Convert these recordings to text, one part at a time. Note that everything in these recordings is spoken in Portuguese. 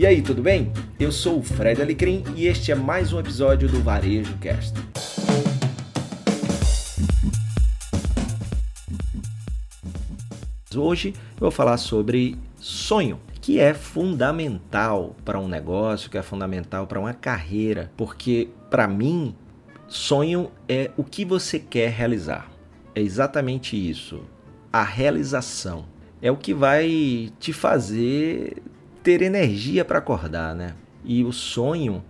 E aí, tudo bem? Eu sou o Fred Alecrim e este é mais um episódio do Varejo Cast. Hoje eu vou falar sobre sonho, que é fundamental para um negócio, que é fundamental para uma carreira, porque para mim, sonho é o que você quer realizar. É exatamente isso. A realização é o que vai te fazer ter energia para acordar, né? E o sonho,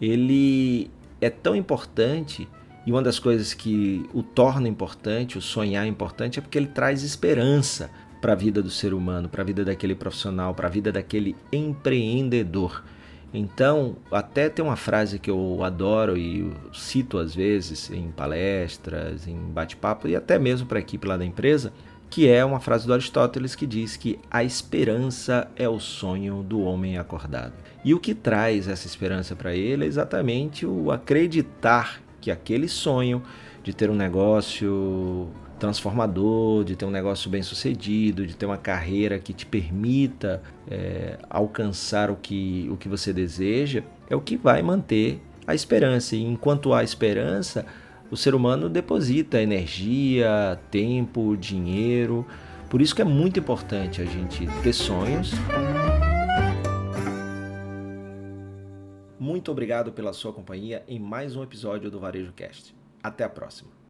ele é tão importante e uma das coisas que o torna importante, o sonhar importante, é porque ele traz esperança para a vida do ser humano, para a vida daquele profissional, para a vida daquele empreendedor. Então, até tem uma frase que eu adoro e cito às vezes em palestras, em bate-papo e até mesmo para a equipe lá da empresa, que é uma frase do Aristóteles que diz que a esperança é o sonho do homem acordado. E o que traz essa esperança para ele é exatamente o acreditar que aquele sonho de ter um negócio transformador, de ter um negócio bem sucedido, de ter uma carreira que te permita é, alcançar o que, o que você deseja, é o que vai manter a esperança. E enquanto há esperança, o ser humano deposita energia, tempo, dinheiro. Por isso que é muito importante a gente ter sonhos. Muito obrigado pela sua companhia em mais um episódio do Varejo Cast. Até a próxima.